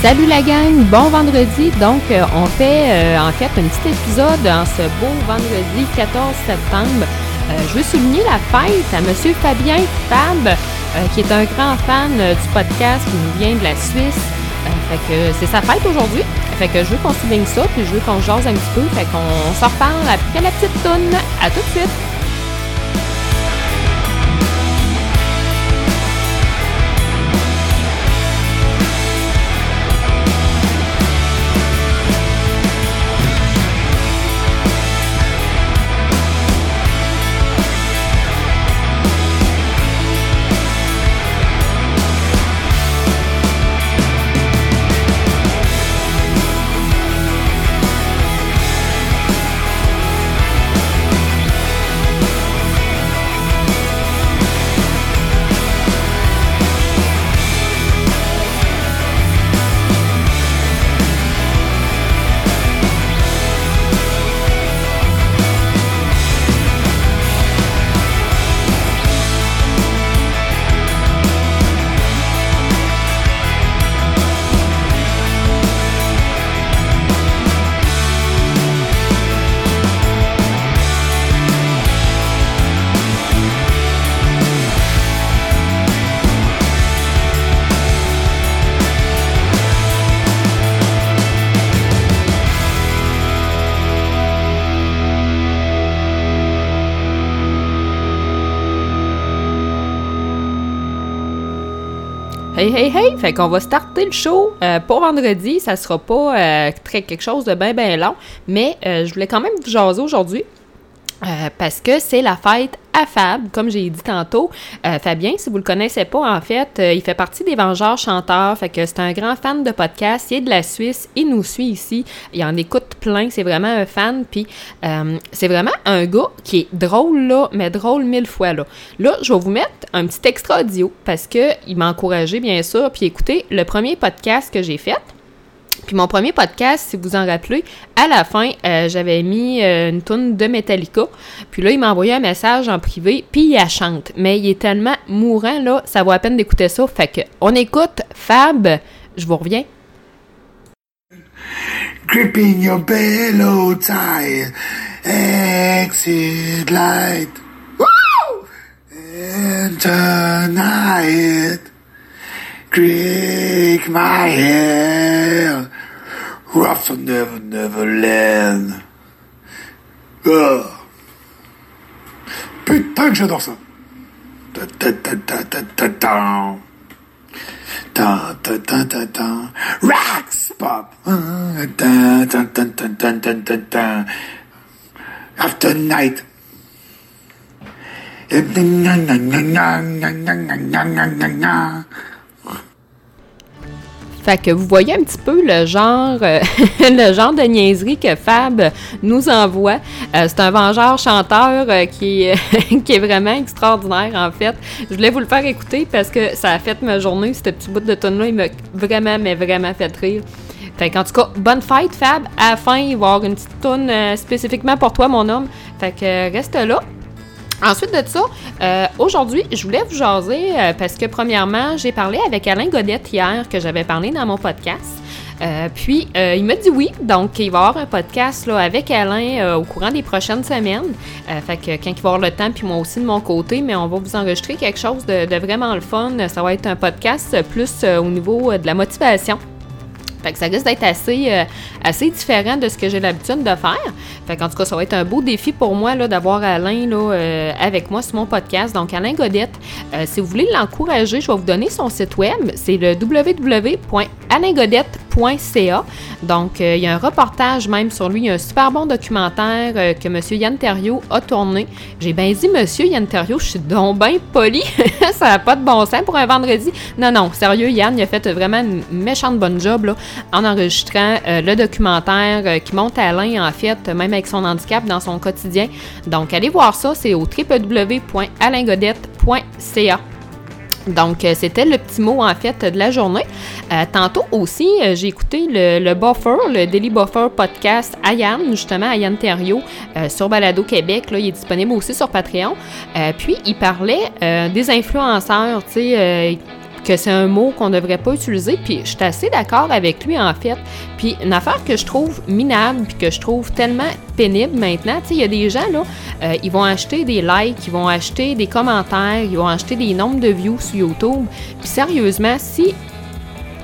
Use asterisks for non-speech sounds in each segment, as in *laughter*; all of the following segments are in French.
Salut la gang, bon vendredi. Donc, euh, on fait euh, en fait un petit épisode en ce beau vendredi 14 septembre. Euh, je veux souligner la fête à Monsieur Fabien Fab, qui est un grand fan du podcast qui nous vient de la Suisse. Fait que c'est sa fête aujourd'hui. Fait que je veux qu'on souligne ça, puis je veux qu'on jase un petit peu. Fait qu'on s'en reparle après la petite toune. À tout de suite! Hey, hey, hey! Fait qu'on va starter le show euh, pour vendredi. Ça sera pas euh, très quelque chose de bien, bien long, mais euh, je voulais quand même vous jaser aujourd'hui. Parce que c'est la fête à Fab, comme j'ai dit tantôt. Fabien, si vous le connaissez pas, en fait, il fait partie des Vengeurs chanteurs. Fait que c'est un grand fan de podcast. Il est de la Suisse. Il nous suit ici. Il en écoute plein. C'est vraiment un fan. Puis c'est vraiment un gars qui est drôle là, mais drôle mille fois là. Là, je vais vous mettre un petit extra audio parce que il m'a encouragé bien sûr. Puis écoutez, le premier podcast que j'ai fait. Puis mon premier podcast, si vous en rappelez, à la fin, euh, j'avais mis euh, une tonne de Metallica. Puis là, il m'a envoyé un message en privé, puis il la chante. Mais il est tellement mourant, là, ça vaut la peine d'écouter ça. Fait que, on écoute Fab, je vous reviens. Gripping your bellow tie, exit light. Tonight, creak my hair, Rough Never never land. Oh. Putain que j'adore ça. Rax pop. After night. Na na na na na na na na na na na. Fait que vous voyez un petit peu le genre, euh, *laughs* le genre de niaiserie que Fab nous envoie. Euh, c'est un vengeur chanteur euh, qui, *laughs* qui est vraiment extraordinaire en fait. Je voulais vous le faire écouter parce que ça a fait ma journée. Ce petit bout de tonne là il m'a vraiment, mais vraiment fait rire. Fait qu'en tout cas, bonne fête Fab. À la fin, il va y avoir une petite tonne spécifiquement pour toi, mon homme. Fait que reste là. Ensuite de ça, euh, aujourd'hui, je voulais vous jaser euh, parce que premièrement, j'ai parlé avec Alain Godette hier que j'avais parlé dans mon podcast. Euh, puis il m'a dit oui, donc il va y avoir un podcast là, avec Alain au courant des prochaines semaines. fait que quand il va avoir le temps, puis moi aussi de mon côté, mais on va vous enregistrer quelque chose de, de vraiment le fun. Ça va être un podcast plus au niveau de la motivation. Fait que ça risque d'être assez, euh, assez différent de ce que j'ai l'habitude de faire. Fait tout cas, ça va être un beau défi pour moi d'avoir Alain euh, avec moi sur mon podcast. Donc, Alain Godette, euh, si vous voulez l'encourager, je vais vous donner son site web. C'est le www.alaingodette.ca. Donc, il y a un reportage même sur lui. Il y a un super bon documentaire que M. Yann Terriot a tourné. J'ai bien dit, M. Yann Terriot, je suis donc poli. *laughs* ça n'a pas de bon sens pour un vendredi. Non, non, sérieux, Yann, il a fait vraiment une méchante bonne job. Là en enregistrant euh, le documentaire euh, qui monte à Alain, en fait, même avec son handicap dans son quotidien. Donc, allez voir ça, c'est au www.alaingodette.ca. Donc, euh, c'était le petit mot, en fait, de la journée. Tantôt aussi, j'ai écouté le, Buffer, le Daily Buffer podcast à Yann, justement, à Yann sur Balado Québec. Là, il est disponible aussi sur Patreon. puis, il parlait des influenceurs, tu sais que c'est un mot qu'on ne devrait pas utiliser. Puis je suis assez d'accord avec lui, en fait. Puis une affaire que je trouve minable, puis que je trouve tellement pénible maintenant, tu sais, il y a des gens, là, euh, ils vont acheter des likes, ils vont acheter des commentaires, ils vont acheter des nombres de views sur YouTube. Puis sérieusement, si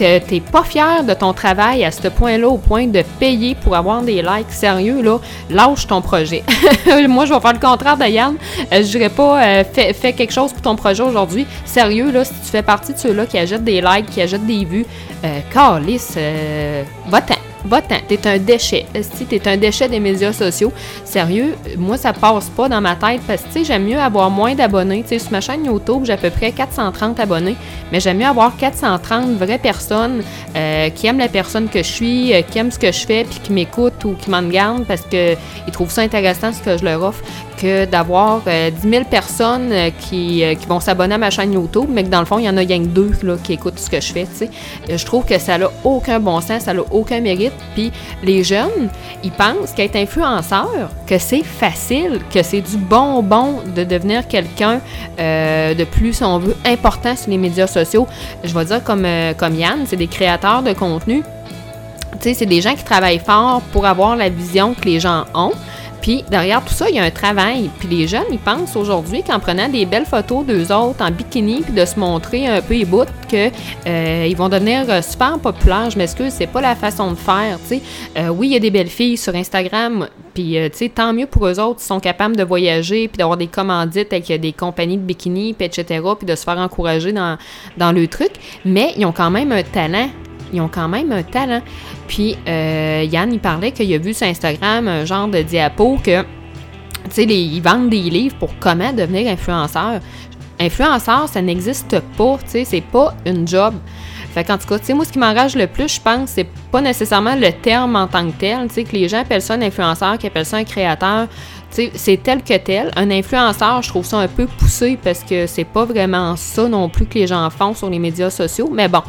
t'es pas fier de ton travail à ce point-là, au point de payer pour avoir des likes sérieux, là, lâche ton projet. *laughs* Moi, je vais faire le contraire de Yann. Euh, je dirais pas, euh, fais, quelque chose pour ton projet aujourd'hui. Sérieux, là, si tu fais partie de ceux-là qui achètent des likes, qui achètent des vues, euh, calice, euh, va-t'en va-t'en, t'es un déchet. Si t'es un déchet des médias sociaux, sérieux, moi ça passe pas dans ma tête parce que tu sais, j'aime mieux avoir moins d'abonnés. Tu sais, sur ma chaîne YouTube, j'ai à peu près 430 abonnés, mais j'aime mieux avoir 430 vraies personnes euh, qui aiment la personne que je suis, euh, qui aiment ce que je fais, puis qui m'écoutent ou qui m'en gardent parce qu'ils trouvent ça intéressant ce que je leur offre, que d'avoir 10 euh, 000 personnes qui, qui vont s'abonner à ma chaîne YouTube, mais que dans le fond, il y en a rien que deux là, qui écoutent ce que je fais. Je trouve que ça n'a aucun bon sens, ça n'a aucun mérite puis les jeunes, ils pensent qu'être influenceur, que c'est facile, que c'est du bonbon de devenir quelqu'un euh, de plus, si on veut, important sur les médias sociaux. Je vais dire comme, euh, comme Yann, c'est des créateurs de contenu. Tu sais, c'est des gens qui travaillent fort pour avoir la vision que les gens ont. Puis derrière tout ça, il y a un travail. Puis les jeunes, ils pensent aujourd'hui qu'en prenant des belles photos d'eux autres en bikini, puis de se montrer un peu ébout, qu'ils euh, vont devenir euh, super populaires. Je m'excuse, c'est pas la façon de faire. Euh, oui, il y a des belles filles sur Instagram, puis tant mieux pour eux autres, ils sont capables de voyager, puis d'avoir des commandites avec des compagnies de bikini, puis etc., puis de se faire encourager dans le truc. Mais ils ont quand même un talent ils ont quand même un talent. Puis euh, Yann, il parlait qu'il a vu sur Instagram un genre de diapo que, tu sais, ils vendent des livres pour comment devenir influenceur. Influenceur, ça n'existe pas, tu sais, c'est pas une job. Fait qu'en tout cas, tu sais, moi, ce qui m'enrage le plus, je pense, c'est pas nécessairement le terme en tant que tel, tu sais, que les gens appellent ça un influenceur, qu'ils appellent ça un créateur c'est tel que tel. Un influenceur, je trouve ça un peu poussé parce que c'est pas vraiment ça non plus que les gens font sur les médias sociaux. Mais bon.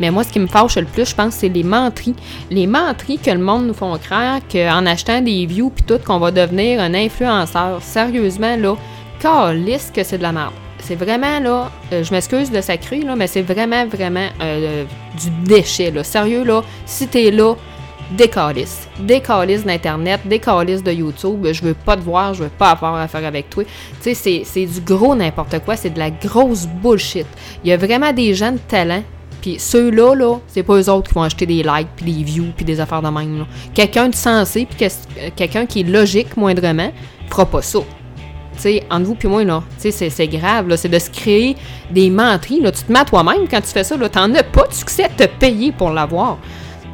Mais moi, ce qui me fâche le plus, je pense, c'est les menteries. Les menteries que le monde nous font croire qu'en achetant des views puis tout, qu'on va devenir un influenceur. Sérieusement, là, calisse que c'est de la merde. C'est vraiment, là, euh, je m'excuse de sacré, là, mais c'est vraiment, vraiment euh, du déchet, là. Sérieux, là, si t'es là, des calices. D'Internet, des de YouTube. Je veux pas te voir, je veux pas avoir affaire avec toi. Tu sais, c'est du gros n'importe quoi, c'est de la grosse bullshit. Il y a vraiment des gens de talent. Puis ceux-là, là, c'est pas eux autres qui vont acheter des likes, puis des views, puis des affaires de même. Quelqu'un de sensé, puis quelqu'un qui est logique moindrement, fera pas ça. Tu sais, entre vous puis moi, là, c'est grave, là, c'est de se créer des menteries, là. Tu te mets à toi-même quand tu fais ça, là. T'en as pas de succès à te payer pour l'avoir.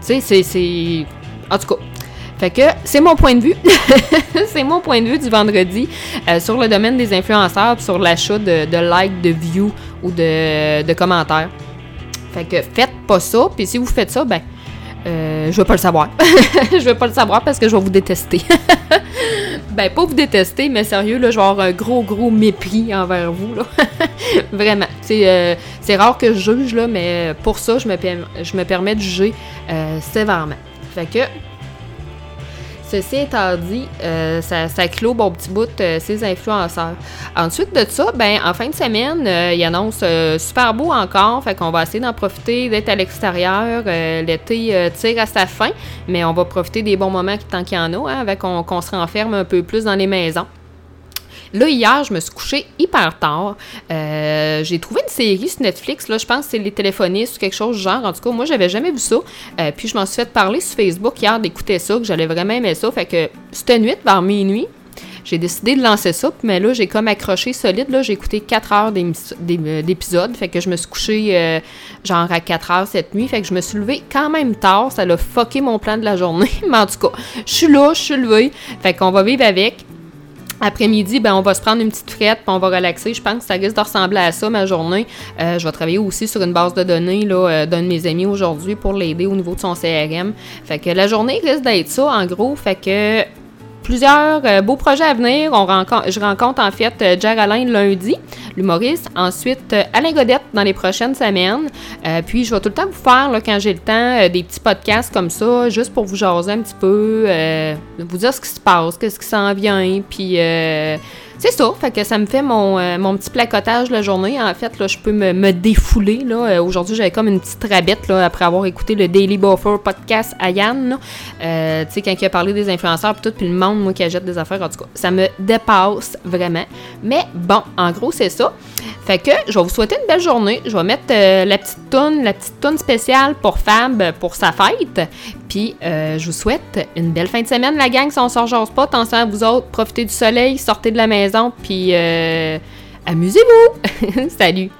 Tu sais, c'est. En tout cas. Fait que c'est mon point de vue. *laughs* c'est mon point de vue du vendredi euh, sur le domaine des influenceurs sur l'achat de, likes, de views ou de, de commentaires. Fait que faites pas ça. Puis si vous faites ça, ben, euh, je veux pas le savoir. *laughs* je veux pas le savoir parce que je vais vous détester. *laughs* ben, pas vous détester, mais sérieux, là, avoir un gros, gros mépris envers vous. Là. *laughs* Vraiment. Euh, c'est rare que je juge, là, mais pour ça, je me, je me permets de juger euh, sévèrement. Fait que, Ceci étant dit, euh, ça, clôt bon petit bout de ces influenceurs. Ensuite de ça, ben en fin de semaine, il annonce super beau encore, fait qu'on va essayer d'en profiter, d'être à l'extérieur. L'été tire à sa fin, mais on va profiter des bons moments tant qu'il y en a, hein, avec qu'on se renferme un peu plus dans les maisons. Là, hier, je me suis couchée hyper tard. Euh, j'ai trouvé une série sur Netflix, là, je pense que c'est Les téléphonistes ou quelque chose du genre. En tout cas, moi, j'avais jamais vu ça. Euh, puis je m'en suis fait parler sur Facebook hier d'écouter ça, que j'allais vraiment aimer ça. Fait que cette nuit, vers minuit, j'ai décidé de lancer ça, mais là, j'ai comme accroché solide. Là, j'ai écouté 4 heures euh, d'épisode. Fait que je me suis couchée genre à 4 heures cette nuit. Fait que je me suis levée quand même tard. Ça a fucké mon plan de la journée. *laughs* mais en tout cas, je suis là, je suis levée. Fait qu'on va vivre avec. Après-midi, ben, on va se prendre une petite frette, puis on va relaxer. Je pense que ça risque de ressembler à ça, ma journée. Euh, je vais travailler aussi sur une base de données là, euh, d'un de mes amis aujourd'hui pour l'aider au niveau de son CRM. Fait que la journée risque d'être ça, en gros. Fait que plusieurs euh, beaux projets à venir. On rencontre, je rencontre en fait euh, Alain lundi, l'humoriste. Ensuite, euh, Alain Godette dans les prochaines semaines. Euh, puis, je vais tout le temps vous faire, là, quand j'ai le temps, des petits podcasts comme ça, juste pour vous jaser un petit peu, vous dire ce qui se passe, qu'est-ce qui s'en vient. Puis, c'est ça, fait que ça me fait mon, euh, mon petit placotage la journée. En fait, là, je peux me, défouler. Là. Euh, aujourd'hui, j'avais comme une petite rabette là, après avoir écouté le Daily Buffer podcast à Yann. Euh, tu sais, quand il a parlé des influenceurs puis tout, puis le monde, moi, qui achète des affaires, en tout cas, ça me dépasse vraiment. Mais bon, en gros, c'est ça. Fait que je vais vous souhaiter une belle journée. Je vais mettre la petite toune, la petite toune spéciale pour Fab pour sa fête. Puis je vous souhaite une belle fin de semaine, la gang. Si on sort pas, attention à vous autres, profitez du soleil, sortez de la puis euh, amusez-vous. *laughs* Salut.